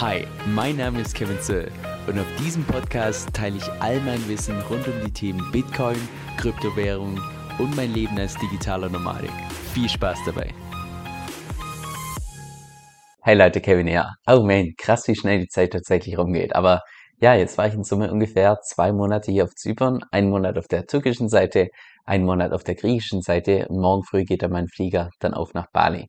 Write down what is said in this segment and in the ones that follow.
Hi, mein Name ist Kevin Zöll und auf diesem Podcast teile ich all mein Wissen rund um die Themen Bitcoin, Kryptowährung und mein Leben als digitaler Nomadik. Viel Spaß dabei! Hey Leute, Kevin hier. Oh man, krass, wie schnell die Zeit tatsächlich rumgeht. Aber ja, jetzt war ich in Summe ungefähr zwei Monate hier auf Zypern, einen Monat auf der türkischen Seite, einen Monat auf der griechischen Seite und morgen früh geht dann mein Flieger dann auf nach Bali.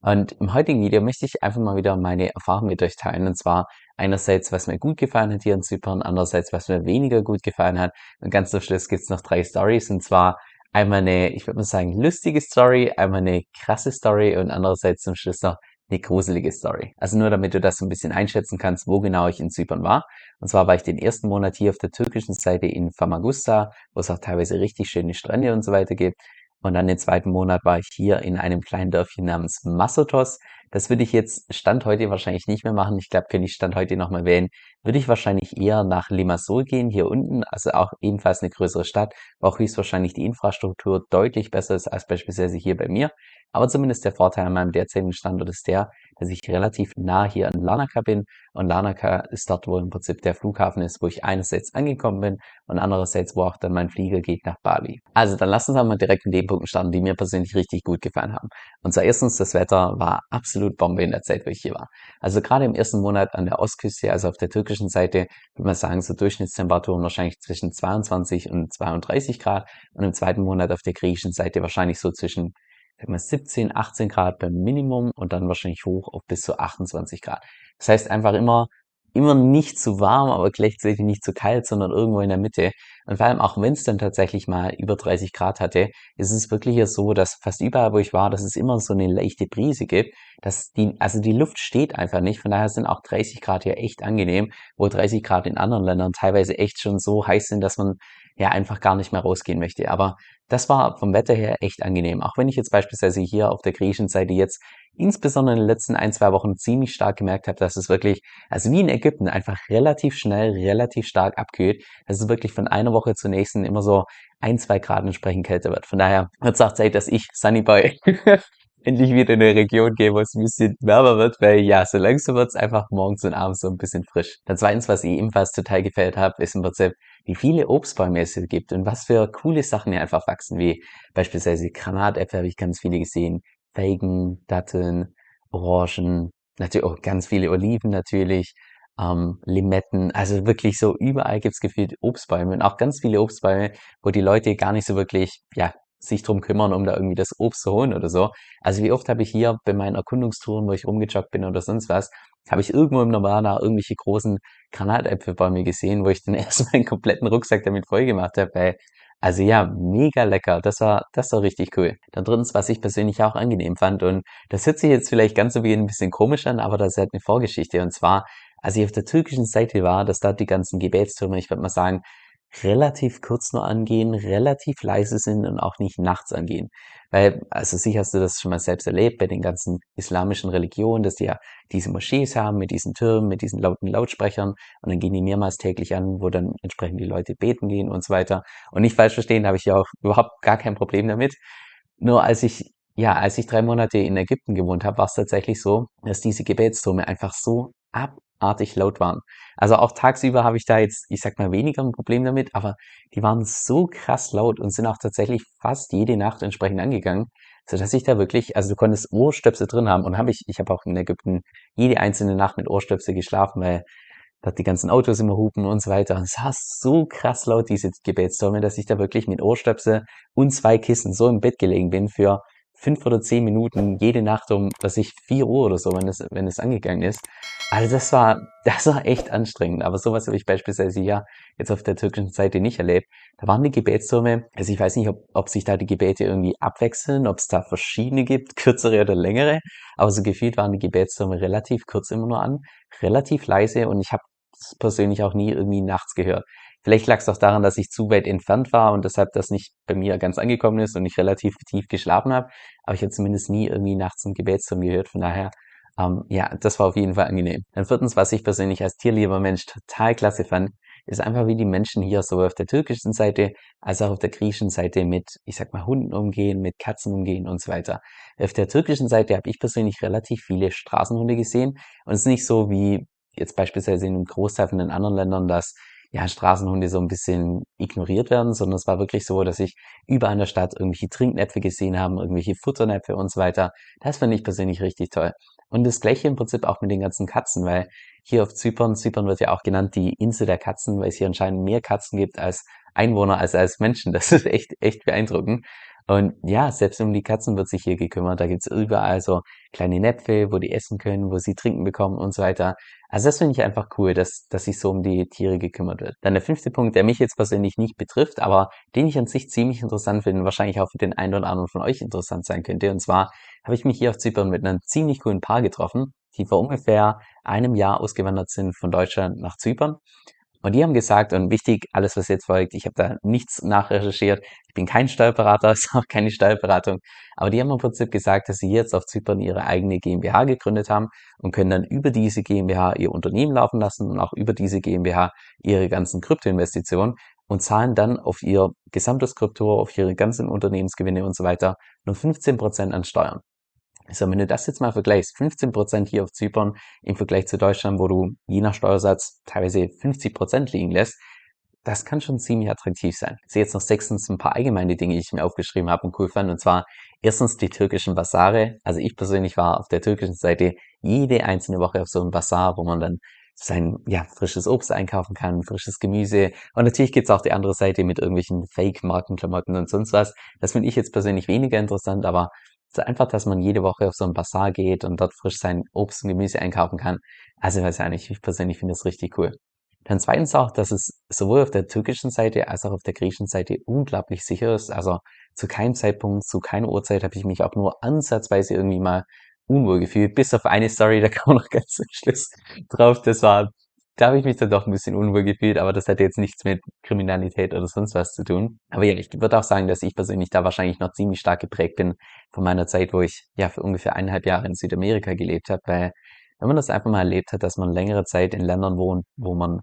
Und im heutigen Video möchte ich einfach mal wieder meine Erfahrungen mit euch teilen. Und zwar einerseits, was mir gut gefallen hat hier in Zypern, andererseits, was mir weniger gut gefallen hat. Und ganz zum Schluss gibt's noch drei Stories. Und zwar einmal eine, ich würde mal sagen, lustige Story, einmal eine krasse Story und andererseits zum Schluss noch eine gruselige Story. Also nur damit du das ein bisschen einschätzen kannst, wo genau ich in Zypern war. Und zwar war ich den ersten Monat hier auf der türkischen Seite in Famagusta, wo es auch teilweise richtig schöne Strände und so weiter gibt. Und dann den zweiten Monat war ich hier in einem kleinen Dörfchen namens Massotos. Das würde ich jetzt Stand heute wahrscheinlich nicht mehr machen. Ich glaube, könnte ich Stand heute nochmal wählen, würde ich wahrscheinlich eher nach Limassol gehen, hier unten, also auch ebenfalls eine größere Stadt, wo auch höchstwahrscheinlich die Infrastruktur deutlich besser ist als beispielsweise hier bei mir. Aber zumindest der Vorteil an meinem derzeitigen Standort ist der, dass ich relativ nah hier in Larnaca bin und Larnaca ist dort, wo im Prinzip der Flughafen ist, wo ich einerseits angekommen bin und andererseits, wo auch dann mein Flieger geht nach Bali. Also dann lassen wir mal direkt mit den Punkten starten, die mir persönlich richtig gut gefallen haben. Und zwar erstens, das Wetter war absolut Bombe in der Zeit, wo ich hier war. Also gerade im ersten Monat an der Ostküste, also auf der türkischen Seite, würde man sagen, so Durchschnittstemperaturen wahrscheinlich zwischen 22 und 32 Grad und im zweiten Monat auf der griechischen Seite wahrscheinlich so zwischen sag mal 17, 18 Grad beim Minimum und dann wahrscheinlich hoch auf bis zu 28 Grad. Das heißt einfach immer, immer nicht zu warm, aber gleichzeitig nicht zu kalt, sondern irgendwo in der Mitte. Und vor allem auch wenn es dann tatsächlich mal über 30 Grad hatte, ist es wirklich ja so, dass fast überall, wo ich war, dass es immer so eine leichte Brise gibt, dass die, also die Luft steht einfach nicht. Von daher sind auch 30 Grad ja echt angenehm, wo 30 Grad in anderen Ländern teilweise echt schon so heiß sind, dass man ja einfach gar nicht mehr rausgehen möchte. Aber das war vom Wetter her echt angenehm. Auch wenn ich jetzt beispielsweise hier auf der griechischen Seite jetzt insbesondere in den letzten ein, zwei Wochen ziemlich stark gemerkt habe, dass es wirklich, also wie in Ägypten, einfach relativ schnell, relativ stark abkühlt. Dass es wirklich von einer Woche zur nächsten immer so ein, zwei Grad entsprechend kälter wird. Von daher wird es auch Zeit, dass ich, Sunny Boy, endlich wieder in eine Region gehe, wo es ein bisschen wärmer wird, weil ja, so langsam wird es einfach morgens und abends so ein bisschen frisch. Dann zweitens, was ich ebenfalls total gefällt habe, ist im Prinzip, wie viele Obstbäume es hier gibt und was für coole Sachen hier einfach wachsen, wie beispielsweise Granatäpfel habe ich ganz viele gesehen, Feigen, Datteln, Orangen, natürlich auch ganz viele Oliven natürlich, ähm, Limetten, also wirklich so überall gibt's gefühlt Obstbäume und auch ganz viele Obstbäume, wo die Leute gar nicht so wirklich, ja, sich drum kümmern, um da irgendwie das Obst zu holen oder so. Also wie oft habe ich hier bei meinen Erkundungstouren, wo ich rumgejoggt bin oder sonst was, habe ich irgendwo im Nirvana irgendwelche großen Granatäpfelbäume gesehen, wo ich dann erstmal einen kompletten Rucksack damit voll gemacht habe, weil also ja, mega lecker. Das war, das war richtig cool. Dann drittens, was ich persönlich auch angenehm fand und das hört sich jetzt vielleicht ganz so wie ein bisschen komisch an, aber das hat eine Vorgeschichte und zwar, als ich auf der türkischen Seite war, dass da die ganzen Gebetstürme, ich würde mal sagen, relativ kurz nur angehen, relativ leise sind und auch nicht nachts angehen. Weil, also sicher hast du das schon mal selbst erlebt bei den ganzen islamischen Religionen, dass die ja diese Moschees haben mit diesen Türmen, mit diesen lauten Lautsprechern und dann gehen die mehrmals täglich an, wo dann entsprechend die Leute beten gehen und so weiter. Und nicht falsch verstehen, habe ich ja auch überhaupt gar kein Problem damit. Nur als ich ja, als ich drei Monate in Ägypten gewohnt habe, war es tatsächlich so, dass diese Gebetstürme einfach so abartig laut waren. Also auch tagsüber habe ich da jetzt, ich sag mal, weniger ein Problem damit, aber die waren so krass laut und sind auch tatsächlich fast jede Nacht entsprechend angegangen, so dass ich da wirklich, also du konntest Ohrstöpsel drin haben und habe ich, ich habe auch in Ägypten jede einzelne Nacht mit Ohrstöpsel geschlafen, weil dort die ganzen Autos immer hupen und so weiter. Und es war so krass laut, diese Gebetstürme, dass ich da wirklich mit Ohrstöpsel und zwei Kissen so im Bett gelegen bin für fünf oder zehn Minuten jede Nacht um, was ich, vier Uhr oder so, wenn es, wenn es angegangen ist. Also das war, das war echt anstrengend. Aber sowas habe ich beispielsweise ja jetzt auf der türkischen Seite nicht erlebt. Da waren die Gebetsturme, also ich weiß nicht, ob, ob sich da die Gebete irgendwie abwechseln, ob es da verschiedene gibt, kürzere oder längere. Aber so gefühlt waren die Gebetsturme relativ kurz immer nur an, relativ leise und ich habe persönlich auch nie irgendwie nachts gehört. Vielleicht lag es auch daran, dass ich zu weit entfernt war und deshalb das nicht bei mir ganz angekommen ist und ich relativ tief geschlafen habe. Aber ich habe zumindest nie irgendwie nachts ein Gebetsturm gehört. Von daher, ähm, ja, das war auf jeden Fall angenehm. Dann viertens, was ich persönlich als tierlieber Mensch total klasse fand, ist einfach, wie die Menschen hier sowohl auf der türkischen Seite als auch auf der griechischen Seite mit, ich sag mal, Hunden umgehen, mit Katzen umgehen und so weiter. Auf der türkischen Seite habe ich persönlich relativ viele Straßenhunde gesehen und es ist nicht so wie jetzt beispielsweise in einem Großteil von den anderen Ländern, dass ja, Straßenhunde so ein bisschen ignoriert werden, sondern es war wirklich so, dass ich überall in der Stadt irgendwelche Trinknäpfe gesehen haben, irgendwelche Futternäpfe und so weiter. Das finde ich persönlich richtig toll. Und das gleiche im Prinzip auch mit den ganzen Katzen, weil hier auf Zypern, Zypern wird ja auch genannt die Insel der Katzen, weil es hier anscheinend mehr Katzen gibt als Einwohner als als Menschen. Das ist echt, echt beeindruckend. Und ja, selbst um die Katzen wird sich hier gekümmert. Da gibt's überall so kleine Näpfe, wo die essen können, wo sie trinken bekommen und so weiter. Also das finde ich einfach cool, dass, dass sich so um die Tiere gekümmert wird. Dann der fünfte Punkt, der mich jetzt persönlich nicht betrifft, aber den ich an sich ziemlich interessant finde und wahrscheinlich auch für den einen oder anderen von euch interessant sein könnte. Und zwar habe ich mich hier auf Zypern mit einem ziemlich coolen Paar getroffen, die vor ungefähr einem Jahr ausgewandert sind von Deutschland nach Zypern. Und die haben gesagt, und wichtig, alles, was jetzt folgt, ich habe da nichts nachrecherchiert, ich bin kein Steuerberater, ist auch keine Steuerberatung, aber die haben im Prinzip gesagt, dass sie jetzt auf Zypern ihre eigene GmbH gegründet haben und können dann über diese GmbH ihr Unternehmen laufen lassen und auch über diese GmbH ihre ganzen Kryptoinvestitionen und zahlen dann auf ihr gesamtes Krypto, auf ihre ganzen Unternehmensgewinne und so weiter nur 15% an Steuern. So, wenn du das jetzt mal vergleichst, 15% hier auf Zypern im Vergleich zu Deutschland, wo du je nach Steuersatz teilweise 50% liegen lässt, das kann schon ziemlich attraktiv sein. Ich sehe jetzt noch sechstens ein paar allgemeine Dinge, die ich mir aufgeschrieben habe und cool fand. Und zwar erstens die türkischen Basare. Also ich persönlich war auf der türkischen Seite jede einzelne Woche auf so einem Basar, wo man dann sein ja, frisches Obst einkaufen kann, frisches Gemüse. Und natürlich gibt's auch die andere Seite mit irgendwelchen Fake-Markenklamotten und sonst was. Das finde ich jetzt persönlich weniger interessant, aber so einfach, dass man jede Woche auf so ein Bazar geht und dort frisch sein Obst und Gemüse einkaufen kann. Also weiß ja nicht, ich persönlich finde das richtig cool. Dann zweitens auch, dass es sowohl auf der türkischen Seite als auch auf der griechischen Seite unglaublich sicher ist. Also zu keinem Zeitpunkt, zu keiner Uhrzeit habe ich mich auch nur ansatzweise irgendwie mal unwohl gefühlt. Bis auf eine Story, da kam noch ganz zum Schluss drauf. Das war da habe ich mich dann doch ein bisschen unwohl gefühlt, aber das hat jetzt nichts mit Kriminalität oder sonst was zu tun. Aber ja, ich würde auch sagen, dass ich persönlich da wahrscheinlich noch ziemlich stark geprägt bin von meiner Zeit, wo ich ja für ungefähr eineinhalb Jahre in Südamerika gelebt habe, weil wenn man das einfach mal erlebt hat, dass man längere Zeit in Ländern wohnt, wo man,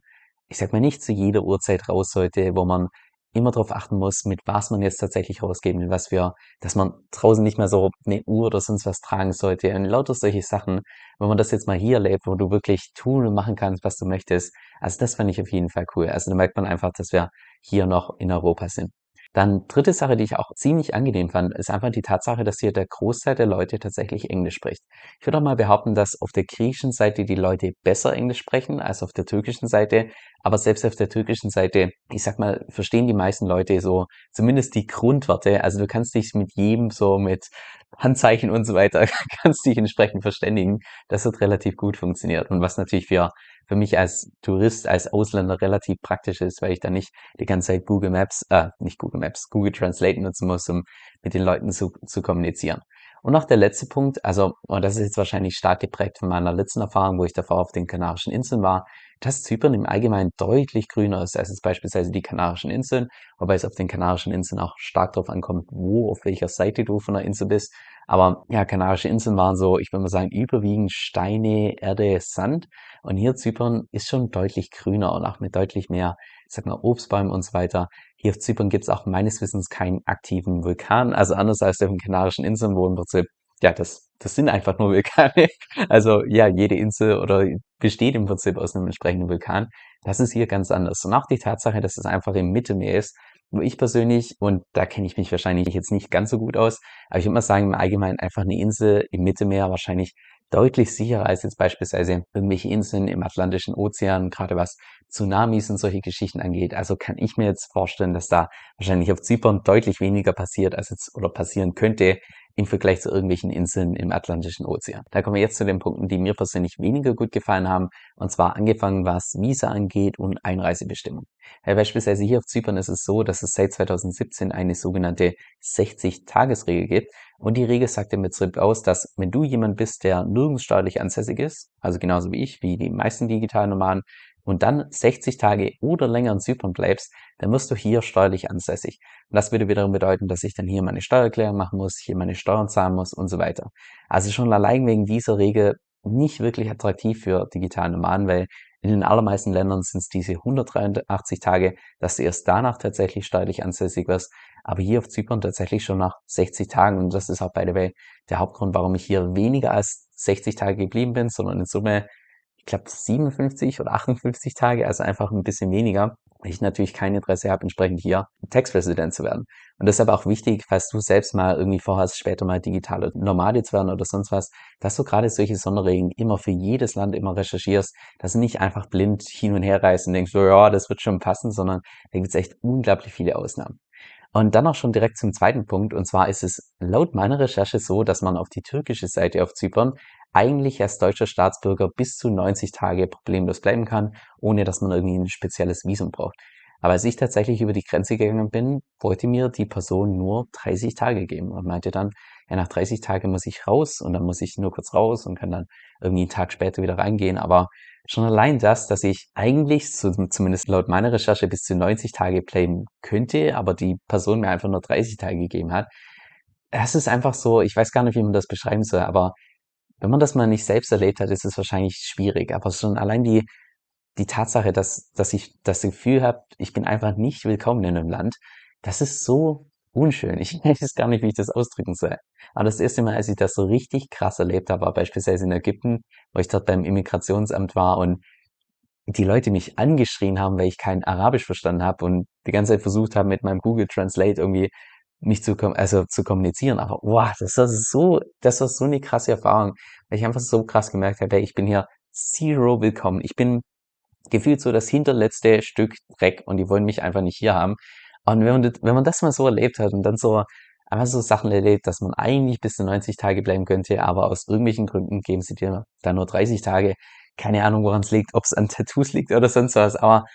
ich sag mal, nicht zu jeder Uhrzeit raus sollte, wo man immer darauf achten muss, mit was man jetzt tatsächlich rausgeben will, was wir, dass man draußen nicht mehr so eine Uhr oder sonst was tragen sollte und lauter solche Sachen. Wenn man das jetzt mal hier erlebt, wo du wirklich tun und machen kannst, was du möchtest, also das fand ich auf jeden Fall cool. Also da merkt man einfach, dass wir hier noch in Europa sind. Dann dritte Sache, die ich auch ziemlich angenehm fand, ist einfach die Tatsache, dass hier der Großteil der Leute tatsächlich Englisch spricht. Ich würde auch mal behaupten, dass auf der griechischen Seite die Leute besser Englisch sprechen als auf der türkischen Seite. Aber selbst auf der türkischen Seite, ich sag mal, verstehen die meisten Leute so zumindest die Grundwerte. Also du kannst dich mit jedem so mit Handzeichen und so weiter, kannst dich entsprechend verständigen. Das hat relativ gut funktioniert. Und was natürlich für für mich als Tourist, als Ausländer relativ praktisch ist, weil ich da nicht die ganze Zeit Google Maps, äh, nicht Google Maps, Google Translate nutzen muss, um mit den Leuten zu, zu kommunizieren. Und noch der letzte Punkt, also, und das ist jetzt wahrscheinlich stark geprägt von meiner letzten Erfahrung, wo ich davor auf den Kanarischen Inseln war, dass Zypern im Allgemeinen deutlich grüner ist als jetzt beispielsweise die Kanarischen Inseln, wobei es auf den Kanarischen Inseln auch stark darauf ankommt, wo, auf welcher Seite du von der Insel bist. Aber ja, Kanarische Inseln waren so, ich würde mal sagen, überwiegend Steine, Erde, Sand. Und hier Zypern ist schon deutlich grüner und auch mit deutlich mehr, ich sag mal, Obstbäumen und so weiter. Hier auf Zypern gibt es auch meines Wissens keinen aktiven Vulkan. Also anders als auf den Kanarischen Inseln, wo im Prinzip, ja, das, das sind einfach nur Vulkane. Also ja, jede Insel oder besteht im Prinzip aus einem entsprechenden Vulkan. Das ist hier ganz anders. Und auch die Tatsache, dass es einfach im Mittelmeer ist, wo ich persönlich, und da kenne ich mich wahrscheinlich jetzt nicht ganz so gut aus, aber ich würde mal sagen, im Allgemeinen einfach eine Insel im Mittelmeer wahrscheinlich deutlich sicherer als jetzt beispielsweise irgendwelche Inseln im Atlantischen Ozean, gerade was Tsunamis und solche Geschichten angeht. Also kann ich mir jetzt vorstellen, dass da wahrscheinlich auf Zypern deutlich weniger passiert als jetzt oder passieren könnte, im Vergleich zu irgendwelchen Inseln im Atlantischen Ozean. Da kommen wir jetzt zu den Punkten, die mir persönlich weniger gut gefallen haben, und zwar angefangen, was Visa angeht und Einreisebestimmung. Beispielsweise hier auf Zypern ist es so, dass es seit 2017 eine sogenannte 60-Tages-Regel gibt, und die Regel sagt im Prinzip aus, dass wenn du jemand bist, der nirgends steuerlich ansässig ist, also genauso wie ich, wie die meisten digitalen Nomaden, und dann 60 Tage oder länger in Zypern bleibst, dann wirst du hier steuerlich ansässig. Und das würde wiederum bedeuten, dass ich dann hier meine Steuererklärung machen muss, hier meine Steuern zahlen muss und so weiter. Also schon allein wegen dieser Regel nicht wirklich attraktiv für digitale Nomaden, weil in den allermeisten Ländern sind es diese 183 Tage, dass du erst danach tatsächlich steuerlich ansässig wirst. Aber hier auf Zypern tatsächlich schon nach 60 Tagen. Und das ist auch, by the way, der Hauptgrund, warum ich hier weniger als 60 Tage geblieben bin, sondern in Summe ich glaube 57 oder 58 Tage, also einfach ein bisschen weniger ich natürlich kein Interesse habe, entsprechend hier Textresident zu werden. Und deshalb auch wichtig, falls du selbst mal irgendwie vorhast, später mal digitale Nomade zu werden oder sonst was, dass du gerade solche Sonderregeln immer für jedes Land immer recherchierst, dass du nicht einfach blind hin und her reist und denkst, so, ja, das wird schon passen, sondern da gibt es echt unglaublich viele Ausnahmen. Und dann auch schon direkt zum zweiten Punkt. Und zwar ist es laut meiner Recherche so, dass man auf die türkische Seite auf Zypern eigentlich als deutscher Staatsbürger bis zu 90 Tage problemlos bleiben kann, ohne dass man irgendwie ein spezielles Visum braucht. Aber als ich tatsächlich über die Grenze gegangen bin, wollte mir die Person nur 30 Tage geben und meinte dann, ja, nach 30 Tagen muss ich raus und dann muss ich nur kurz raus und kann dann irgendwie einen Tag später wieder reingehen. Aber schon allein das, dass ich eigentlich, so, zumindest laut meiner Recherche, bis zu 90 Tage bleiben könnte, aber die Person mir einfach nur 30 Tage gegeben hat, das ist einfach so, ich weiß gar nicht, wie man das beschreiben soll, aber wenn man das mal nicht selbst erlebt hat, ist es wahrscheinlich schwierig. Aber schon allein die, die Tatsache, dass, dass ich das Gefühl habe, ich bin einfach nicht willkommen in einem Land, das ist so unschön. Ich weiß gar nicht, wie ich das ausdrücken soll. Aber das erste Mal, als ich das so richtig krass erlebt habe, war beispielsweise in Ägypten, wo ich dort beim Immigrationsamt war und die Leute mich angeschrien haben, weil ich kein Arabisch verstanden habe und die ganze Zeit versucht haben, mit meinem Google Translate irgendwie mich zu, also zu kommunizieren. Aber wow, das war so, das war so eine krasse Erfahrung, weil ich einfach so krass gemerkt habe, ich bin hier zero willkommen. Ich bin gefühlt so das hinterletzte Stück Dreck und die wollen mich einfach nicht hier haben. Und wenn man, wenn man das mal so erlebt hat und dann so einfach so Sachen erlebt, dass man eigentlich bis zu 90 Tage bleiben könnte, aber aus irgendwelchen Gründen geben sie dir dann nur 30 Tage. Keine Ahnung, woran es liegt, ob es an Tattoos liegt oder sonst was, aber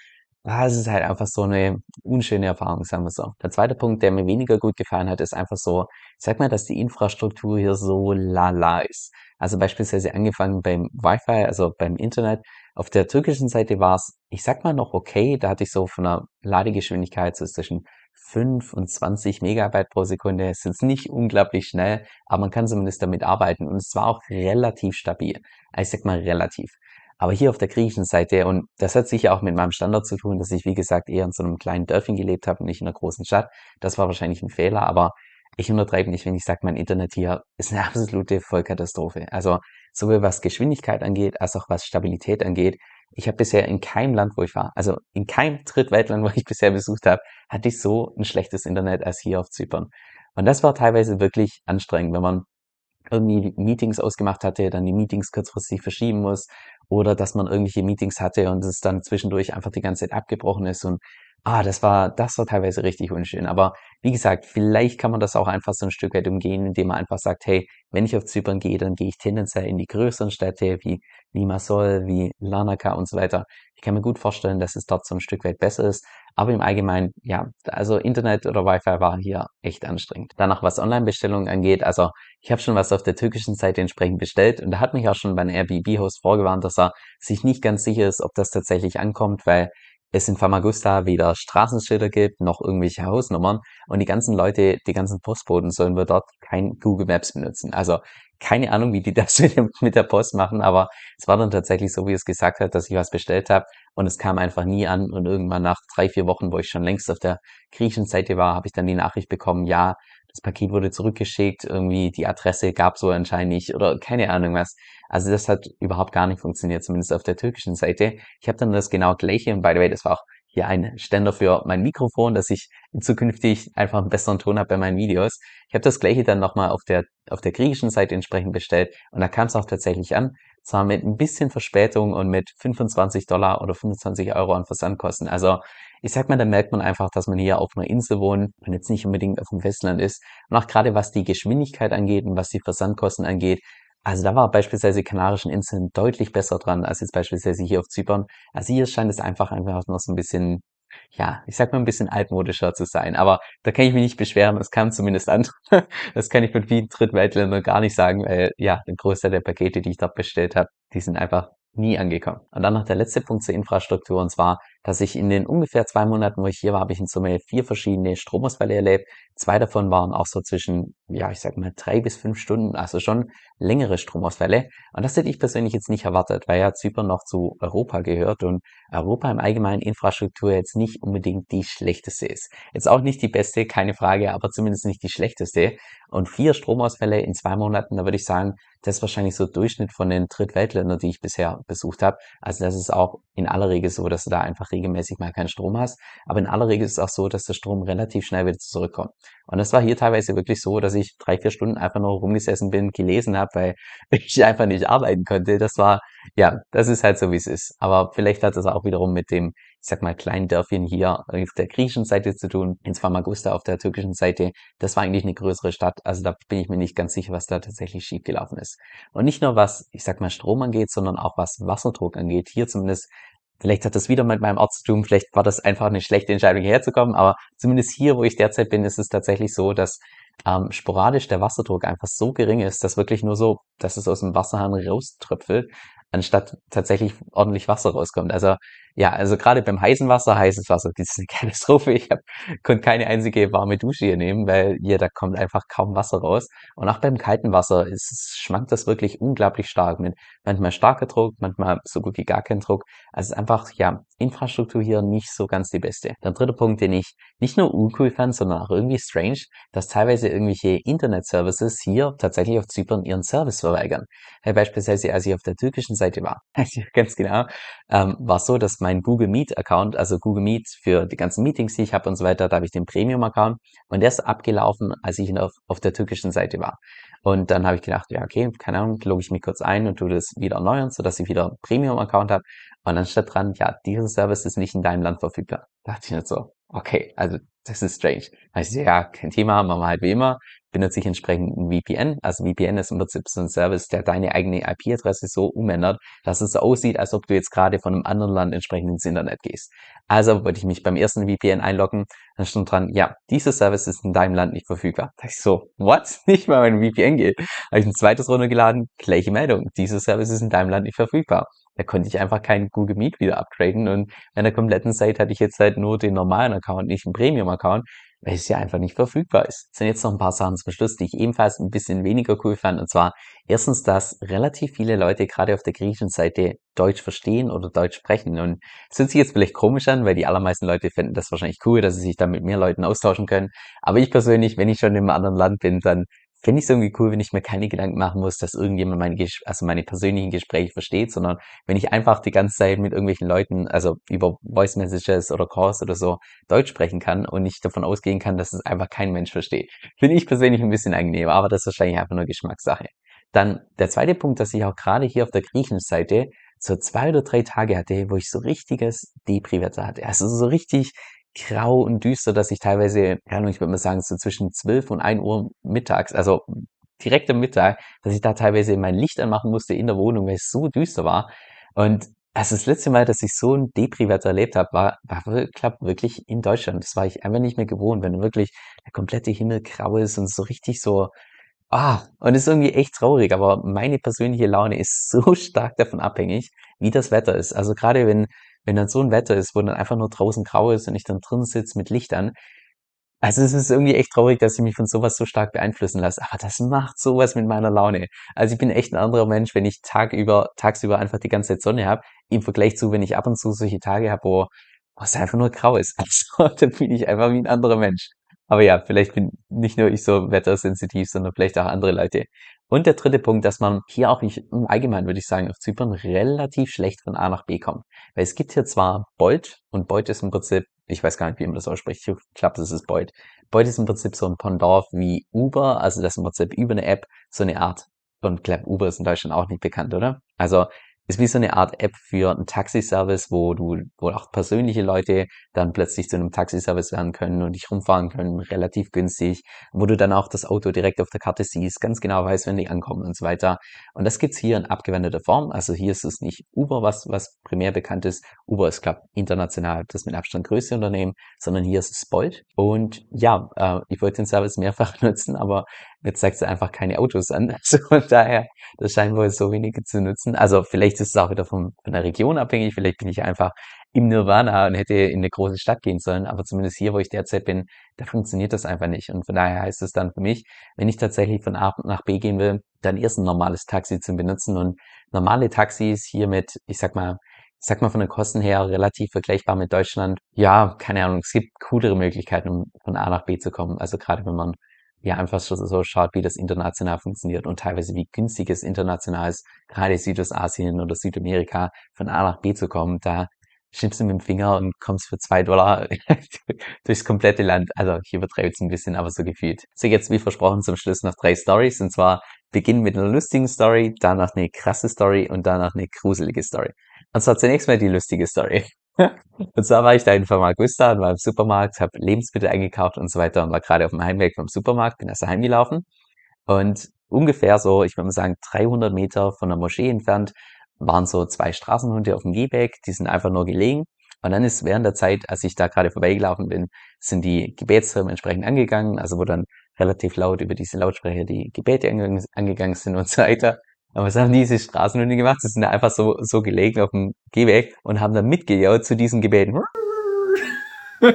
Ah, es ist halt einfach so eine unschöne Erfahrung, sagen wir so. Der zweite Punkt, der mir weniger gut gefallen hat, ist einfach so, ich sag mal, dass die Infrastruktur hier so lala ist. Also beispielsweise angefangen beim Wi-Fi, also beim Internet. Auf der türkischen Seite war es, ich sag mal noch okay, da hatte ich so von einer Ladegeschwindigkeit so zwischen 5 und 20 Megabyte pro Sekunde. Ist jetzt nicht unglaublich schnell, aber man kann zumindest damit arbeiten und es war auch relativ stabil. Also ich sag mal relativ. Aber hier auf der griechischen Seite, und das hat sicher auch mit meinem Standard zu tun, dass ich, wie gesagt, eher in so einem kleinen Dörfchen gelebt habe und nicht in einer großen Stadt. Das war wahrscheinlich ein Fehler, aber ich untertreibe nicht, wenn ich sage, mein Internet hier ist eine absolute Vollkatastrophe. Also sowohl was Geschwindigkeit angeht, als auch was Stabilität angeht. Ich habe bisher in keinem Land, wo ich war, also in keinem Drittweltland, wo ich bisher besucht habe, hatte ich so ein schlechtes Internet als hier auf Zypern. Und das war teilweise wirklich anstrengend, wenn man irgendwie Meetings ausgemacht hatte, dann die Meetings kurzfristig verschieben muss oder dass man irgendwelche Meetings hatte und es dann zwischendurch einfach die ganze Zeit abgebrochen ist und ah, das war, das war teilweise richtig unschön. Aber wie gesagt, vielleicht kann man das auch einfach so ein Stück weit umgehen, indem man einfach sagt, hey, wenn ich auf Zypern gehe, dann gehe ich tendenziell in die größeren Städte wie Limassol, wie Larnaca und so weiter. Ich kann mir gut vorstellen, dass es dort so ein Stück weit besser ist. Aber im Allgemeinen, ja, also Internet oder Wi-Fi war hier echt anstrengend. Danach, was Online-Bestellungen angeht, also ich habe schon was auf der türkischen Seite entsprechend bestellt und da hat mich auch schon mein Airbnb-Host vorgewarnt, dass er sich nicht ganz sicher ist, ob das tatsächlich ankommt, weil es in Famagusta weder Straßenschilder gibt, noch irgendwelche Hausnummern und die ganzen Leute, die ganzen Postboten sollen wir dort kein Google Maps benutzen. Also keine Ahnung, wie die das mit der Post machen, aber es war dann tatsächlich so, wie es gesagt hat, dass ich was bestellt habe und es kam einfach nie an und irgendwann nach drei, vier Wochen, wo ich schon längst auf der griechischen Seite war, habe ich dann die Nachricht bekommen, ja, das Paket wurde zurückgeschickt, irgendwie die Adresse gab so anscheinend nicht oder keine Ahnung was. Also das hat überhaupt gar nicht funktioniert, zumindest auf der türkischen Seite. Ich habe dann das genau gleiche und by the way, das war auch hier ein Ständer für mein Mikrofon, dass ich zukünftig einfach einen besseren Ton habe bei meinen Videos. Ich habe das gleiche dann nochmal auf der, auf der griechischen Seite entsprechend bestellt und da kam es auch tatsächlich an. Zwar mit ein bisschen Verspätung und mit 25 Dollar oder 25 Euro an Versandkosten. Also ich sag mal, da merkt man einfach, dass man hier auf einer Insel wohnt und jetzt nicht unbedingt auf dem Festland ist. Und auch gerade was die Geschwindigkeit angeht und was die Versandkosten angeht, also da war beispielsweise Kanarischen Inseln deutlich besser dran als jetzt beispielsweise hier auf Zypern. Also hier scheint es einfach einfach noch so ein bisschen, ja, ich sag mal ein bisschen altmodischer zu sein. Aber da kann ich mich nicht beschweren, es kam zumindest an. Das kann ich von vielen Drittweltländern gar nicht sagen, weil ja, der Großteil der Pakete, die ich dort bestellt habe, die sind einfach nie angekommen. Und dann noch der letzte Punkt zur Infrastruktur, und zwar dass ich in den ungefähr zwei Monaten, wo ich hier war, habe ich in Summe vier verschiedene Stromausfälle erlebt. Zwei davon waren auch so zwischen, ja, ich sag mal drei bis fünf Stunden, also schon längere Stromausfälle. Und das hätte ich persönlich jetzt nicht erwartet, weil ja Zypern noch zu Europa gehört und Europa im allgemeinen Infrastruktur jetzt nicht unbedingt die schlechteste ist. Jetzt auch nicht die beste, keine Frage, aber zumindest nicht die schlechteste. Und vier Stromausfälle in zwei Monaten, da würde ich sagen, das ist wahrscheinlich so Durchschnitt von den Drittweltländern, die ich bisher besucht habe. Also das ist auch in aller Regel so, dass du da einfach regelmäßig mal keinen Strom hast. Aber in aller Regel ist es auch so, dass der Strom relativ schnell wieder zurückkommt. Und das war hier teilweise wirklich so, dass ich drei, vier Stunden einfach nur rumgesessen bin, gelesen habe, weil ich einfach nicht arbeiten konnte. Das war, ja, das ist halt so, wie es ist. Aber vielleicht hat das auch wiederum mit dem ich sag mal, kleinen Dörfchen hier auf der griechischen Seite zu tun, in Famagusta auf der türkischen Seite. Das war eigentlich eine größere Stadt, also da bin ich mir nicht ganz sicher, was da tatsächlich schiefgelaufen ist. Und nicht nur was, ich sag mal, Strom angeht, sondern auch was Wasserdruck angeht. Hier zumindest Vielleicht hat das wieder mit meinem Ort zu tun, vielleicht war das einfach eine schlechte Entscheidung hierher zu kommen, aber zumindest hier, wo ich derzeit bin, ist es tatsächlich so, dass ähm, sporadisch der Wasserdruck einfach so gering ist, dass wirklich nur so, dass es aus dem Wasserhahn rauströpfelt anstatt tatsächlich ordentlich Wasser rauskommt. Also ja, also gerade beim heißen Wasser, heißes Wasser, das ist eine Katastrophe. Ich hab, konnte keine einzige warme Dusche hier nehmen, weil hier da kommt einfach kaum Wasser raus. Und auch beim kalten Wasser ist, schwankt das wirklich unglaublich stark mit manchmal starker Druck, manchmal so gut wie gar kein Druck. Also es ist einfach, ja, Infrastruktur hier nicht so ganz die beste. Der dritte Punkt, den ich nicht nur uncool fand, sondern auch irgendwie strange, dass teilweise irgendwelche Internet-Services hier tatsächlich auf Zypern ihren Service verweigern. Beispielsweise, als ich auf der türkischen Seite war, ganz genau, ähm, war so, dass mein Google Meet Account, also Google Meet für die ganzen Meetings, die ich habe und so weiter, da habe ich den Premium Account und der ist abgelaufen, als ich auf, auf der türkischen Seite war. Und dann habe ich gedacht, ja, okay, keine Ahnung, logge ich mich kurz ein und tue das wieder erneuern, sodass ich wieder Premium Account habe. Und dann steht dran, ja, dieser Service ist nicht in deinem Land verfügbar. Da dachte ich nicht so, okay, also das ist strange. Also ja, kein Thema, machen wir halt wie immer benutze ich entsprechend ein VPN. Also VPN ist im Prinzip so ein Service, der deine eigene IP-Adresse so umändert, dass es so aussieht, als ob du jetzt gerade von einem anderen Land entsprechend ins Internet gehst. Also wollte ich mich beim ersten VPN einloggen, dann stand dran, ja, dieser Service ist in deinem Land nicht verfügbar. Da ich so, what? Nicht mal mein VPN geht. Habe ich ein zweites runtergeladen, gleiche Meldung, dieser Service ist in deinem Land nicht verfügbar. Da konnte ich einfach keinen Google Meet wieder upgraden und in der kompletten Zeit hatte ich jetzt halt nur den normalen Account, nicht einen Premium-Account weil es ja einfach nicht verfügbar ist. Es sind jetzt noch ein paar Sachen zum Schluss, die ich ebenfalls ein bisschen weniger cool fand. Und zwar erstens, dass relativ viele Leute gerade auf der griechischen Seite Deutsch verstehen oder Deutsch sprechen. Und es hört sich jetzt vielleicht komisch an, weil die allermeisten Leute finden das wahrscheinlich cool, dass sie sich da mit mehr Leuten austauschen können. Aber ich persönlich, wenn ich schon in einem anderen Land bin, dann finde ich es irgendwie cool, wenn ich mir keine Gedanken machen muss, dass irgendjemand meine, also meine persönlichen Gespräche versteht, sondern wenn ich einfach die ganze Zeit mit irgendwelchen Leuten, also über Voice Messages oder Calls oder so, Deutsch sprechen kann und nicht davon ausgehen kann, dass es einfach kein Mensch versteht. Finde ich persönlich ein bisschen angenehmer, aber das ist wahrscheinlich einfach nur Geschmackssache. Dann der zweite Punkt, dass ich auch gerade hier auf der griechischen Seite so zwei oder drei Tage hatte, wo ich so richtiges Depri-Wetter hatte. Also so richtig grau und düster, dass ich teilweise, ja, ich würde mal sagen, so zwischen 12 und 1 Uhr mittags, also direkt am Mittag, dass ich da teilweise mein Licht anmachen musste in der Wohnung, weil es so düster war. Und also das letzte Mal, dass ich so ein Depri-Wetter erlebt habe, war, war klappt wirklich in Deutschland. Das war ich einfach nicht mehr gewohnt, wenn wirklich der komplette Himmel grau ist und so richtig so, ah, und ist irgendwie echt traurig, aber meine persönliche Laune ist so stark davon abhängig, wie das Wetter ist. Also gerade wenn wenn dann so ein Wetter ist, wo dann einfach nur draußen grau ist und ich dann drin sitze mit Lichtern. Also es ist irgendwie echt traurig, dass ich mich von sowas so stark beeinflussen lasse. Aber das macht sowas mit meiner Laune. Also ich bin echt ein anderer Mensch, wenn ich tagüber, tagsüber einfach die ganze Zeit Sonne habe, im Vergleich zu, wenn ich ab und zu solche Tage habe, wo, wo es einfach nur grau ist. Also dann bin ich einfach wie ein anderer Mensch. Aber ja, vielleicht bin nicht nur ich so wettersensitiv, sondern vielleicht auch andere Leute. Und der dritte Punkt, dass man hier auch nicht, im Allgemeinen würde ich sagen, auf Zypern relativ schlecht von A nach B kommt. Weil es gibt hier zwar Bolt und Bolt ist im Prinzip, ich weiß gar nicht, wie man das ausspricht, ich glaube, das ist Bolt. Bolt ist im Prinzip so ein Pendant wie Uber, also das im Prinzip über eine App so eine Art, und ich glaube, Uber ist in Deutschland auch nicht bekannt, oder? Also ist wie so eine Art App für einen Taxiservice, wo du, wo auch persönliche Leute dann plötzlich zu einem Taxiservice werden können und dich rumfahren können, relativ günstig, wo du dann auch das Auto direkt auf der Karte siehst, ganz genau weißt, wenn die ankommen und so weiter. Und das gibt's hier in abgewandelter Form. Also hier ist es nicht Uber, was, was primär bekannt ist. Uber ist, glaube international das mit Abstand größte Unternehmen, sondern hier ist es Bolt. Und ja, äh, ich wollte den Service mehrfach nutzen, aber Jetzt zeigt sie einfach keine Autos an. Also von daher, das scheint wohl so wenige zu nutzen. Also vielleicht ist es auch wieder von, von der Region abhängig. Vielleicht bin ich einfach im Nirvana und hätte in eine große Stadt gehen sollen. Aber zumindest hier, wo ich derzeit bin, da funktioniert das einfach nicht. Und von daher heißt es dann für mich, wenn ich tatsächlich von A nach B gehen will, dann erst ein normales Taxi zu benutzen. Und normale Taxis hier mit, ich sag mal, ich sag mal von den Kosten her relativ vergleichbar mit Deutschland. Ja, keine Ahnung, es gibt coolere Möglichkeiten, um von A nach B zu kommen. Also gerade wenn man ja einfach so schaut, wie das international funktioniert und teilweise wie günstig es international ist, gerade Südostasien oder Südamerika von A nach B zu kommen, da schnippst du mit dem Finger und kommst für zwei Dollar durchs komplette Land. Also ich übertreibe es ein bisschen, aber so gefühlt. So jetzt wie versprochen zum Schluss noch drei Stories und zwar beginnen mit einer lustigen Story, danach eine krasse Story und danach eine gruselige Story. Und zwar zunächst mal die lustige Story. Und zwar war ich da in Famagusta und war im Supermarkt, habe Lebensmittel eingekauft und so weiter und war gerade auf dem Heimweg vom Supermarkt, bin erst daheim gelaufen und ungefähr so, ich würde mal sagen, 300 Meter von der Moschee entfernt waren so zwei Straßenhunde auf dem Gehweg, die sind einfach nur gelegen. Und dann ist während der Zeit, als ich da gerade vorbeigelaufen bin, sind die Gebetsfirmen entsprechend angegangen, also wo dann relativ laut über diese Lautsprecher die Gebete angegangen sind und so weiter. Aber was haben diese Straßenhunde gemacht? Sie sind einfach so, so gelegen auf dem Gehweg und haben dann mitgejaut zu diesen Gebeten.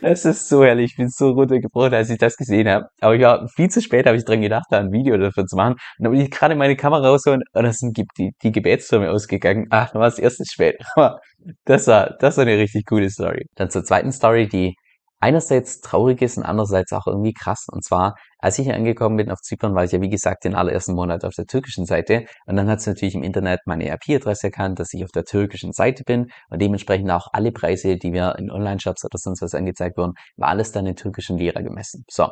Das ist so herrlich. Ich bin so runtergebrochen, als ich das gesehen habe. Aber ich war viel zu spät, habe ich dran gedacht, da ein Video dafür zu machen. Und dann bin ich gerade meine Kamera rausholen und dann sind die, die Gebetstürme ausgegangen. Ach, dann war es erst spät. Aber das war, das war eine richtig coole Story. Dann zur zweiten Story, die einerseits traurig ist und andererseits auch irgendwie krass. Und zwar, als ich hier angekommen bin auf Zypern, war ich ja wie gesagt den allerersten Monat auf der türkischen Seite. Und dann hat es natürlich im Internet meine IP-Adresse erkannt, dass ich auf der türkischen Seite bin und dementsprechend auch alle Preise, die mir in Online-Shops oder sonst was angezeigt wurden, war alles dann in türkischen Lira gemessen. So.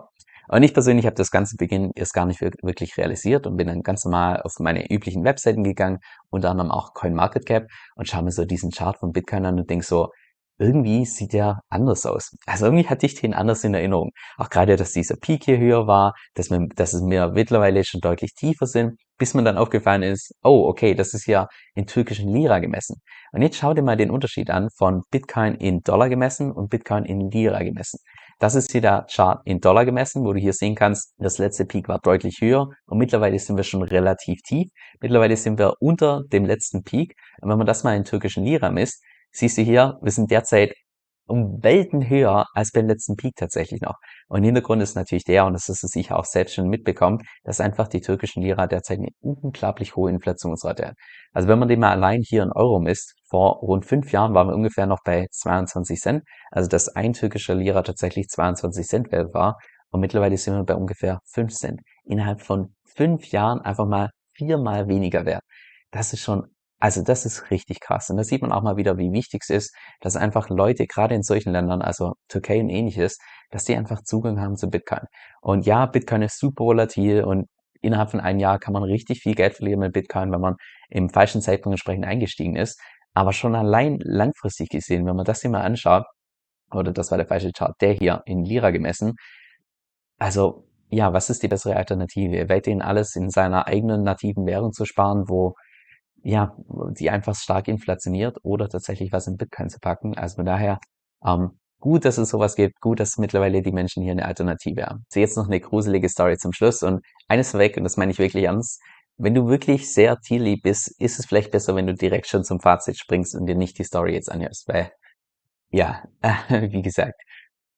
Und ich persönlich habe das ganze Beginn erst gar nicht wirklich realisiert und bin dann ganz normal auf meine üblichen Webseiten gegangen, unter anderem auch CoinMarketCap und schaue mir so diesen Chart von Bitcoin an und denke so, irgendwie sieht der anders aus. Also irgendwie hatte ich den anders in Erinnerung. Auch gerade, dass dieser Peak hier höher war, dass, man, dass es mir mittlerweile schon deutlich tiefer sind, bis mir dann aufgefallen ist, oh, okay, das ist ja in türkischen Lira gemessen. Und jetzt schau dir mal den Unterschied an von Bitcoin in Dollar gemessen und Bitcoin in Lira gemessen. Das ist hier der Chart in Dollar gemessen, wo du hier sehen kannst, das letzte Peak war deutlich höher und mittlerweile sind wir schon relativ tief. Mittlerweile sind wir unter dem letzten Peak. Und wenn man das mal in türkischen Lira misst, siehst du hier, wir sind derzeit um Welten höher als beim letzten Peak tatsächlich noch. Und Hintergrund ist natürlich der, und das ist es sicher auch selbst schon mitbekommen, dass einfach die türkischen Lira derzeit eine unglaublich hohe Inflationsrate hat. Also wenn man den mal allein hier in Euro misst, vor rund fünf Jahren waren wir ungefähr noch bei 22 Cent, also dass ein türkischer Lira tatsächlich 22 Cent wert war. Und mittlerweile sind wir bei ungefähr 5 Cent. Innerhalb von fünf Jahren einfach mal viermal weniger wert. Das ist schon also das ist richtig krass. Und da sieht man auch mal wieder, wie wichtig es ist, dass einfach Leute, gerade in solchen Ländern, also Türkei und ähnliches, dass die einfach Zugang haben zu Bitcoin. Und ja, Bitcoin ist super volatil und innerhalb von einem Jahr kann man richtig viel Geld verlieren mit Bitcoin, wenn man im falschen Zeitpunkt entsprechend eingestiegen ist. Aber schon allein langfristig gesehen, wenn man das hier mal anschaut, oder das war der falsche Chart, der hier in Lira gemessen, also ja, was ist die bessere Alternative? Weiterhin alles in seiner eigenen nativen Währung zu sparen, wo ja, die einfach stark inflationiert oder tatsächlich was in Bitcoin zu packen. Also von daher, ähm, gut, dass es sowas gibt, gut, dass mittlerweile die Menschen hier eine Alternative haben. So jetzt noch eine gruselige Story zum Schluss und eines vorweg, und das meine ich wirklich ernst, wenn du wirklich sehr tierlieb bist, ist es vielleicht besser, wenn du direkt schon zum Fazit springst und dir nicht die Story jetzt anhörst, weil, ja, wie gesagt.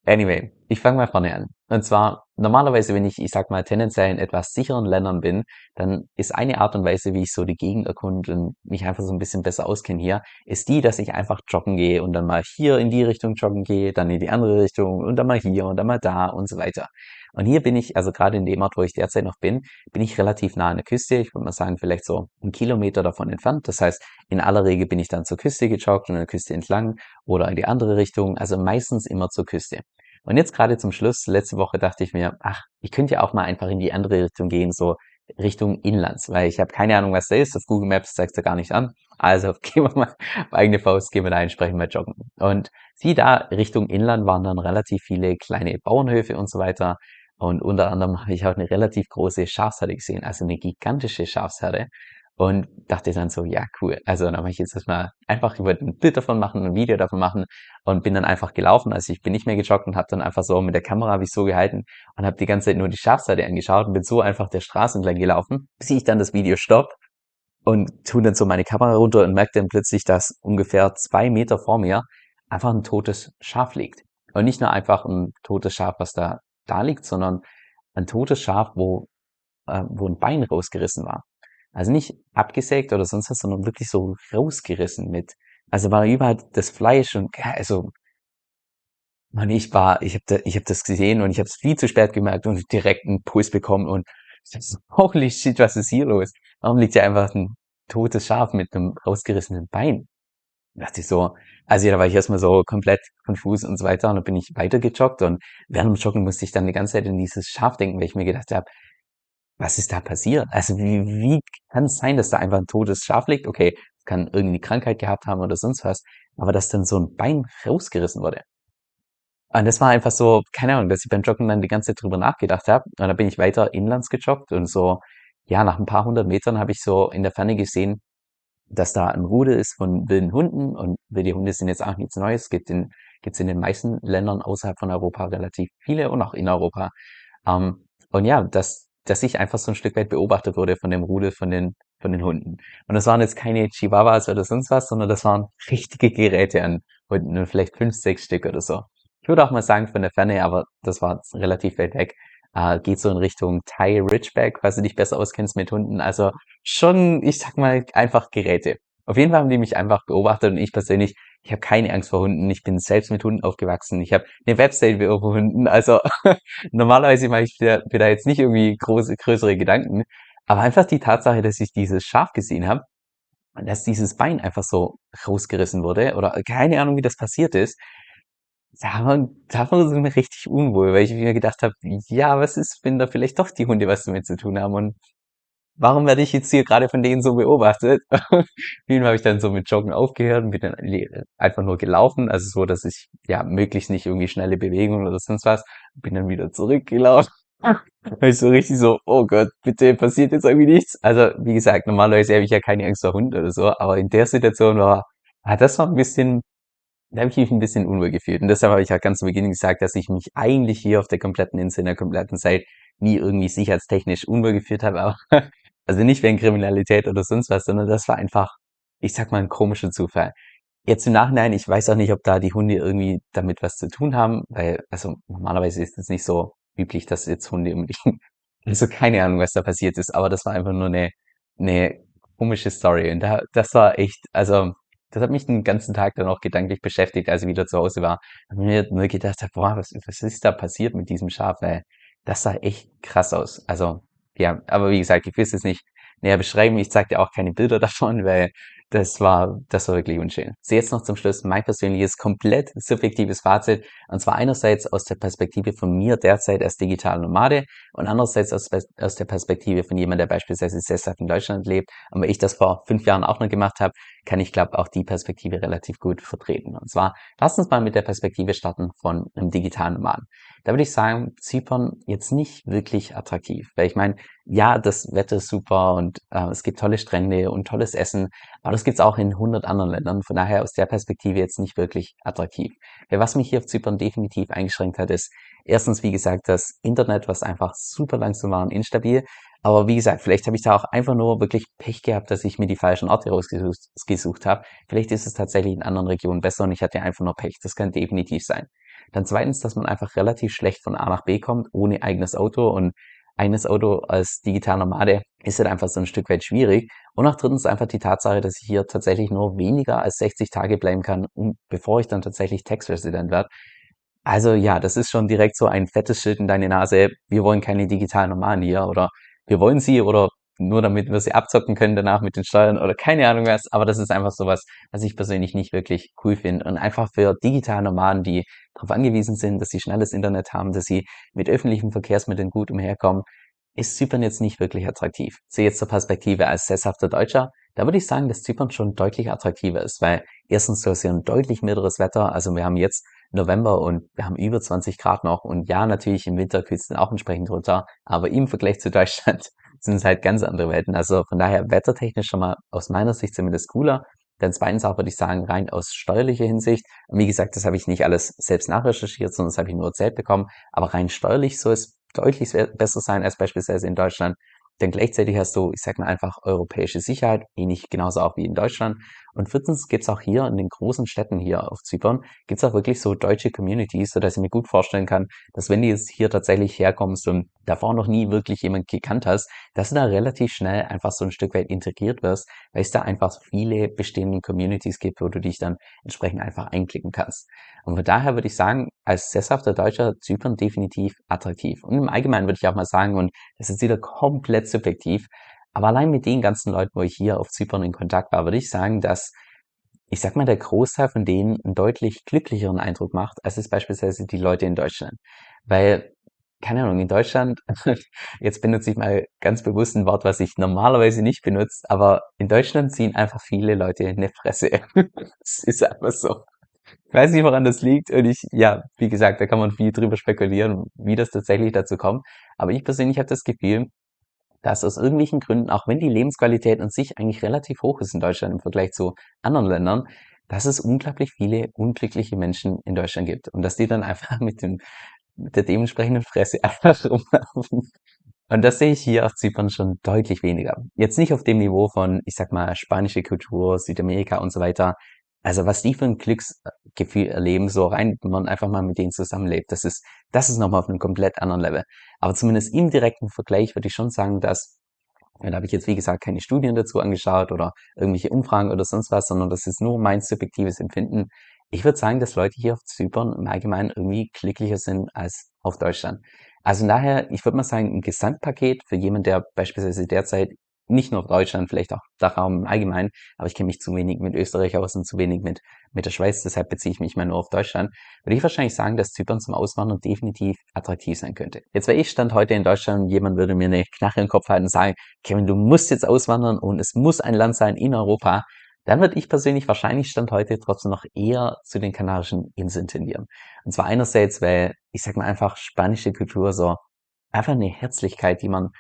Anyway, ich fange mal vorne an. Und zwar, normalerweise, wenn ich, ich sag mal, tendenziell in etwas sicheren Ländern bin, dann ist eine Art und Weise, wie ich so die Gegend erkunde und mich einfach so ein bisschen besser auskenne hier, ist die, dass ich einfach joggen gehe und dann mal hier in die Richtung joggen gehe, dann in die andere Richtung und dann mal hier und dann mal da und so weiter. Und hier bin ich, also gerade in dem Ort, wo ich derzeit noch bin, bin ich relativ nah an der Küste. Ich würde mal sagen, vielleicht so einen Kilometer davon entfernt. Das heißt, in aller Regel bin ich dann zur Küste gejoggt und an der Küste entlang oder in die andere Richtung. Also meistens immer zur Küste. Und jetzt gerade zum Schluss, letzte Woche dachte ich mir, ach, ich könnte ja auch mal einfach in die andere Richtung gehen, so Richtung Inlands, weil ich habe keine Ahnung, was da ist. Auf Google Maps zeigt es gar nicht an. Also gehen wir mal auf eigene Faust, gehen wir da entsprechend mal joggen. Und sie da Richtung Inland waren dann relativ viele kleine Bauernhöfe und so weiter. Und unter anderem habe ich auch eine relativ große Schafsherde gesehen, also eine gigantische Schafsherde und dachte dann so, ja, cool. Also dann habe ich jetzt erstmal einfach über ein Bild davon machen, ein Video davon machen und bin dann einfach gelaufen. Also ich bin nicht mehr gejoggt und habe dann einfach so mit der Kamera habe ich so gehalten und habe die ganze Zeit nur die Schafseite angeschaut und bin so einfach der Straße entlang gelaufen, bis ich dann das Video stopp und tue dann so meine Kamera runter und merke dann plötzlich, dass ungefähr zwei Meter vor mir einfach ein totes Schaf liegt. Und nicht nur einfach ein totes Schaf, was da, da liegt, sondern ein totes Schaf, wo, äh, wo ein Bein rausgerissen war. Also nicht abgesägt oder sonst was, sondern wirklich so rausgerissen mit. Also war überall das Fleisch und also man, ich war, ich habe da, ich hab das gesehen und ich habe es viel zu spät gemerkt und direkt einen Puls bekommen und holy shit, was ist hier los? Warum liegt ja einfach ein totes Schaf mit einem rausgerissenen Bein? Da dachte ich so, also da war ich erstmal so komplett konfus und so weiter und dann bin ich weitergejoggt und während dem Joggen musste ich dann die ganze Zeit in dieses Schaf denken, weil ich mir gedacht habe, was ist da passiert? Also wie, wie kann es sein, dass da einfach ein totes Schaf liegt? Okay, kann irgendwie Krankheit gehabt haben oder sonst was, aber dass dann so ein Bein rausgerissen wurde. Und das war einfach so, keine Ahnung, dass ich beim Joggen dann die ganze Zeit drüber nachgedacht habe. Und dann bin ich weiter inlands gejoggt und so, ja, nach ein paar hundert Metern habe ich so in der Ferne gesehen, dass da ein Rudel ist von wilden Hunden und wilde Hunde sind jetzt auch nichts Neues. Gibt in, gibt's in den meisten Ländern außerhalb von Europa relativ viele und auch in Europa. Ähm, und ja, dass, dass ich einfach so ein Stück weit beobachtet wurde von dem Rudel von den, von den Hunden. Und das waren jetzt keine Chihuahuas oder sonst was, sondern das waren richtige Geräte an Hunden, vielleicht fünf, sechs Stück oder so. Ich würde auch mal sagen von der Ferne, aber das war relativ weit weg, äh, geht so in Richtung Thai Ridgeback, falls du dich besser auskennst mit Hunden. Also schon, ich sag mal, einfach Geräte. Auf jeden Fall haben die mich einfach beobachtet und ich persönlich, ich habe keine Angst vor Hunden. Ich bin selbst mit Hunden aufgewachsen. Ich habe eine Website über Hunden. Also normalerweise mache ich mir, mir da jetzt nicht irgendwie große, größere Gedanken. Aber einfach die Tatsache, dass ich dieses Schaf gesehen habe dass dieses Bein einfach so rausgerissen wurde oder keine Ahnung, wie das passiert ist, da war, da war so mir richtig unwohl, weil ich mir gedacht habe, ja, was ist, wenn da vielleicht doch die Hunde was damit zu tun haben und warum werde ich jetzt hier gerade von denen so beobachtet? Vielen habe ich dann so mit Joggen aufgehört und bin dann einfach nur gelaufen, also so, dass ich ja möglichst nicht irgendwie schnelle Bewegungen oder sonst was, bin dann wieder zurückgelaufen. Ich so richtig so, oh Gott, bitte passiert jetzt irgendwie nichts. Also, wie gesagt, normalerweise habe ich ja keine Angst vor Hund oder so, aber in der Situation war, ah, das war ein bisschen da habe ich mich ein bisschen unwohl gefühlt. Und deshalb habe ich ja ganz zu Beginn gesagt, dass ich mich eigentlich hier auf der kompletten Insel, in der kompletten Zeit nie irgendwie sicherheitstechnisch unwohl gefühlt habe. Aber, also nicht wegen Kriminalität oder sonst was, sondern das war einfach, ich sag mal, ein komischer Zufall. Jetzt im Nachhinein, ich weiß auch nicht, ob da die Hunde irgendwie damit was zu tun haben, weil, also normalerweise ist es nicht so üblich, dass jetzt Hunde unbedingt, also keine Ahnung, was da passiert ist, aber das war einfach nur eine, eine komische Story. Und da, das war echt, also das hat mich den ganzen Tag dann auch gedanklich beschäftigt, als ich wieder zu Hause war. Und mir nur gedacht boah, was, was ist da passiert mit diesem Schaf? Weil das sah echt krass aus. Also, ja, aber wie gesagt, ich will es nicht näher beschreiben. Ich zeige dir auch keine Bilder davon, weil das war, das war wirklich unschön. So jetzt noch zum Schluss mein persönliches, komplett subjektives Fazit. Und zwar einerseits aus der Perspektive von mir derzeit als digitaler Nomade und andererseits aus, aus der Perspektive von jemand, der beispielsweise sesshaft in Deutschland lebt. Und weil ich das vor fünf Jahren auch noch gemacht habe, kann ich glaube auch die Perspektive relativ gut vertreten. Und zwar, lass uns mal mit der Perspektive starten von einem digitalen Nomaden. Da würde ich sagen, Zypern jetzt nicht wirklich attraktiv. Weil ich meine, ja, das Wetter ist super und äh, es gibt tolle Strände und tolles Essen, aber das gibt's auch in 100 anderen Ländern. Von daher aus der Perspektive jetzt nicht wirklich attraktiv. Weil was mich hier auf Zypern definitiv eingeschränkt hat, ist erstens, wie gesagt, das Internet, was einfach super langsam war und instabil. Aber wie gesagt, vielleicht habe ich da auch einfach nur wirklich Pech gehabt, dass ich mir die falschen Orte rausgesucht habe. Vielleicht ist es tatsächlich in anderen Regionen besser und ich hatte einfach nur Pech. Das kann definitiv sein. Dann zweitens, dass man einfach relativ schlecht von A nach B kommt, ohne eigenes Auto und eigenes Auto als digitaler Nomade ist halt einfach so ein Stück weit schwierig. Und auch drittens einfach die Tatsache, dass ich hier tatsächlich nur weniger als 60 Tage bleiben kann, bevor ich dann tatsächlich Tax-Resident werde. Also ja, das ist schon direkt so ein fettes Schild in deine Nase. Wir wollen keine digitalen Nomaden hier oder wir wollen sie oder nur damit wir sie abzocken können danach mit den Steuern oder keine Ahnung was. Aber das ist einfach sowas, was ich persönlich nicht wirklich cool finde. Und einfach für digitale Nomaden, die darauf angewiesen sind, dass sie schnelles Internet haben, dass sie mit öffentlichen Verkehrsmitteln gut umherkommen, ist Zypern jetzt nicht wirklich attraktiv. So jetzt zur Perspektive als sesshafter Deutscher, da würde ich sagen, dass Zypern schon deutlich attraktiver ist, weil erstens du hast hier ein deutlich milderes Wetter, also wir haben jetzt November und wir haben über 20 Grad noch und ja, natürlich im Winter kühlt es dann auch entsprechend runter, aber im Vergleich zu Deutschland sind es halt ganz andere Welten. Also von daher wettertechnisch schon mal aus meiner Sicht zumindest cooler. Dann zweitens auch würde ich sagen, rein aus steuerlicher Hinsicht. Und wie gesagt, das habe ich nicht alles selbst nachrecherchiert, sondern das habe ich nur erzählt bekommen. Aber rein steuerlich soll es deutlich besser sein als beispielsweise in Deutschland. Denn gleichzeitig hast du, ich sag mal einfach, europäische Sicherheit, ähnlich genauso auch wie in Deutschland. Und viertens gibt's auch hier in den großen Städten hier auf Zypern, gibt's auch wirklich so deutsche Communities, sodass ich mir gut vorstellen kann, dass wenn du jetzt hier tatsächlich herkommst und davor noch nie wirklich jemand gekannt hast, dass du da relativ schnell einfach so ein Stück weit integriert wirst, weil es da einfach viele bestehende Communities gibt, wo du dich dann entsprechend einfach einklicken kannst. Und von daher würde ich sagen, als sesshafter Deutscher Zypern definitiv attraktiv. Und im Allgemeinen würde ich auch mal sagen, und das ist wieder komplett subjektiv, aber allein mit den ganzen Leuten, wo ich hier auf Zypern in Kontakt war, würde ich sagen, dass ich sag mal, der Großteil von denen einen deutlich glücklicheren Eindruck macht, als es beispielsweise die Leute in Deutschland. Weil, keine Ahnung, in Deutschland, jetzt benutze ich mal ganz bewusst ein Wort, was ich normalerweise nicht benutze, aber in Deutschland ziehen einfach viele Leute eine Fresse. Es ist einfach so. Ich weiß nicht, woran das liegt. Und ich, ja, wie gesagt, da kann man viel drüber spekulieren, wie das tatsächlich dazu kommt. Aber ich persönlich habe das Gefühl, dass aus irgendwelchen Gründen, auch wenn die Lebensqualität an sich eigentlich relativ hoch ist in Deutschland im Vergleich zu anderen Ländern, dass es unglaublich viele unglückliche Menschen in Deutschland gibt und dass die dann einfach mit, dem, mit der dementsprechenden Fresse einfach rumlaufen. Und das sehe ich hier auf Zypern schon deutlich weniger. Jetzt nicht auf dem Niveau von, ich sag mal, spanische Kultur, Südamerika und so weiter. Also was die für ein Glücksgefühl erleben, so rein, wenn man einfach mal mit denen zusammenlebt, das ist, das ist nochmal auf einem komplett anderen Level. Aber zumindest im direkten Vergleich würde ich schon sagen, dass, da habe ich jetzt wie gesagt keine Studien dazu angeschaut oder irgendwelche Umfragen oder sonst was, sondern das ist nur mein subjektives Empfinden. Ich würde sagen, dass Leute hier auf Zypern im Allgemeinen irgendwie glücklicher sind als auf Deutschland. Also daher, ich würde mal sagen, ein Gesamtpaket für jemand, der beispielsweise derzeit nicht nur Deutschland, vielleicht auch Dachraum im Allgemeinen, aber ich kenne mich zu wenig mit Österreich aus und zu wenig mit, mit der Schweiz, deshalb beziehe ich mich mal nur auf Deutschland, würde ich wahrscheinlich sagen, dass Zypern zum Auswandern definitiv attraktiv sein könnte. Jetzt wäre ich Stand heute in Deutschland, jemand würde mir eine Knarre im Kopf halten und sagen, Kevin, du musst jetzt auswandern und es muss ein Land sein in Europa, dann würde ich persönlich wahrscheinlich Stand heute trotzdem noch eher zu den Kanarischen Inseln tendieren. Und zwar einerseits, weil ich sag mal einfach spanische Kultur so einfach eine Herzlichkeit, die man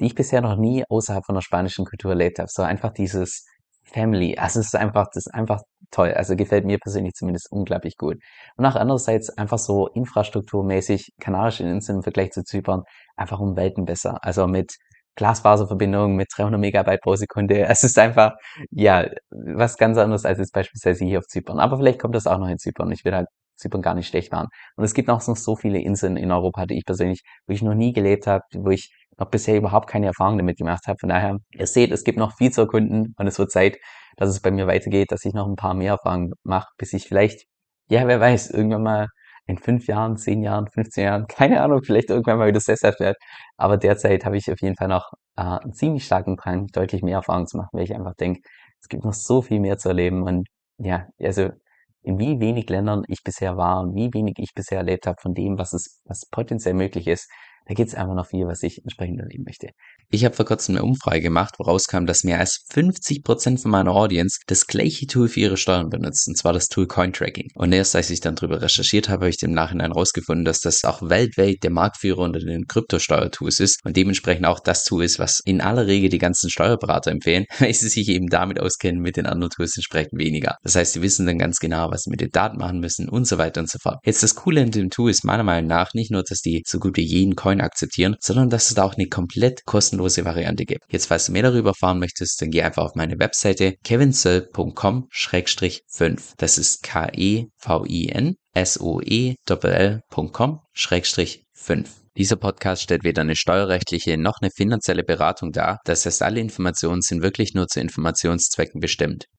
die ich bisher noch nie außerhalb von der spanischen Kultur erlebt habe. So einfach dieses Family. Also es ist einfach, das ist einfach toll. Also gefällt mir persönlich zumindest unglaublich gut. Und auch andererseits einfach so infrastrukturmäßig Kanarische Inseln im Vergleich zu Zypern einfach um Welten besser. Also mit Glasfaserverbindungen mit 300 Megabyte pro Sekunde. Es ist einfach, ja, was ganz anderes als jetzt beispielsweise hier auf Zypern. Aber vielleicht kommt das auch noch in Zypern. Ich will halt Zypern gar nicht schlecht waren. Und es gibt auch noch so viele Inseln in Europa, die ich persönlich, wo ich noch nie gelebt habe, wo ich noch bisher überhaupt keine Erfahrung damit gemacht habe. Von daher, ihr seht, es gibt noch viel zu erkunden und es wird Zeit, dass es bei mir weitergeht, dass ich noch ein paar mehr Erfahrungen mache, bis ich vielleicht, ja, wer weiß, irgendwann mal in fünf Jahren, zehn Jahren, 15 Jahren, keine Ahnung, vielleicht irgendwann mal wieder sesshaft werde. Aber derzeit habe ich auf jeden Fall noch äh, einen ziemlich starken Drang, deutlich mehr Erfahrungen zu machen, weil ich einfach denke, es gibt noch so viel mehr zu erleben und ja, also in wie wenig Ländern ich bisher war und wie wenig ich bisher erlebt habe von dem, was es, was potenziell möglich ist, da gibt es einfach noch viel, was ich entsprechend erleben möchte. Ich habe vor kurzem eine Umfrage gemacht, woraus kam, dass mehr als 50% von meiner Audience das gleiche Tool für ihre Steuern benutzt, und zwar das Tool Cointracking. Und erst als ich dann darüber recherchiert habe, habe ich im Nachhinein rausgefunden, dass das auch weltweit der Marktführer unter den Kryptosteuertools ist und dementsprechend auch das Tool ist, was in aller Regel die ganzen Steuerberater empfehlen, weil sie sich eben damit auskennen, mit den anderen Tools entsprechend weniger. Das heißt, sie wissen dann ganz genau, was sie mit den Daten machen müssen und so weiter und so fort. Jetzt das Coole in dem Tool ist meiner Meinung nach nicht nur, dass die so gut wie jeden Coin Coin akzeptieren, sondern dass es da auch eine komplett kostenlose Variante gibt. Jetzt, falls du mehr darüber erfahren möchtest, dann geh einfach auf meine Webseite kevinsoe.com-5. Das ist K-E-V-I-N S-O-E-L.com-5. Dieser Podcast stellt weder eine steuerrechtliche noch eine finanzielle Beratung dar. Das heißt, alle Informationen sind wirklich nur zu Informationszwecken bestimmt.